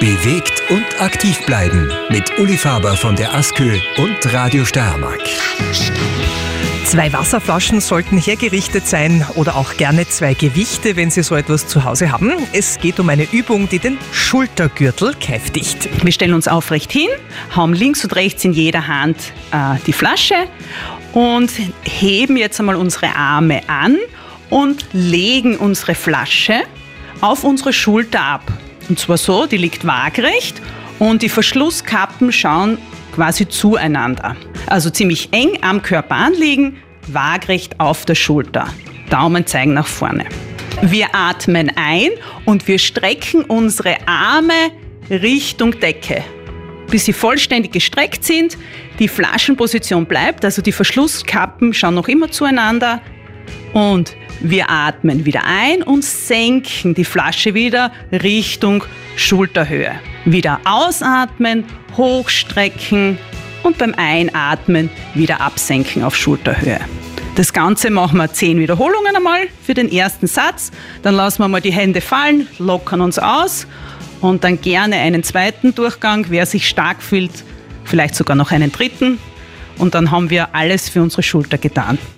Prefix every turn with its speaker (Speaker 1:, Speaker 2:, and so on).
Speaker 1: Bewegt und aktiv bleiben mit Uli Faber von der Askö und Radio Steiermark.
Speaker 2: Zwei Wasserflaschen sollten hergerichtet sein oder auch gerne zwei Gewichte, wenn Sie so etwas zu Hause haben. Es geht um eine Übung, die den Schultergürtel kräftigt.
Speaker 3: Wir stellen uns aufrecht hin, haben links und rechts in jeder Hand äh, die Flasche und heben jetzt einmal unsere Arme an und legen unsere Flasche auf unsere Schulter ab. Und zwar so, die liegt waagrecht und die Verschlusskappen schauen quasi zueinander. Also ziemlich eng am Körper anliegen, waagrecht auf der Schulter. Daumen zeigen nach vorne. Wir atmen ein und wir strecken unsere Arme Richtung Decke, bis sie vollständig gestreckt sind. Die Flaschenposition bleibt, also die Verschlusskappen schauen noch immer zueinander. Und wir atmen wieder ein und senken die Flasche wieder Richtung Schulterhöhe. Wieder ausatmen, hochstrecken und beim Einatmen wieder absenken auf Schulterhöhe. Das Ganze machen wir 10 Wiederholungen einmal für den ersten Satz. Dann lassen wir mal die Hände fallen, lockern uns aus und dann gerne einen zweiten Durchgang. Wer sich stark fühlt, vielleicht sogar noch einen dritten. Und dann haben wir alles für unsere Schulter getan.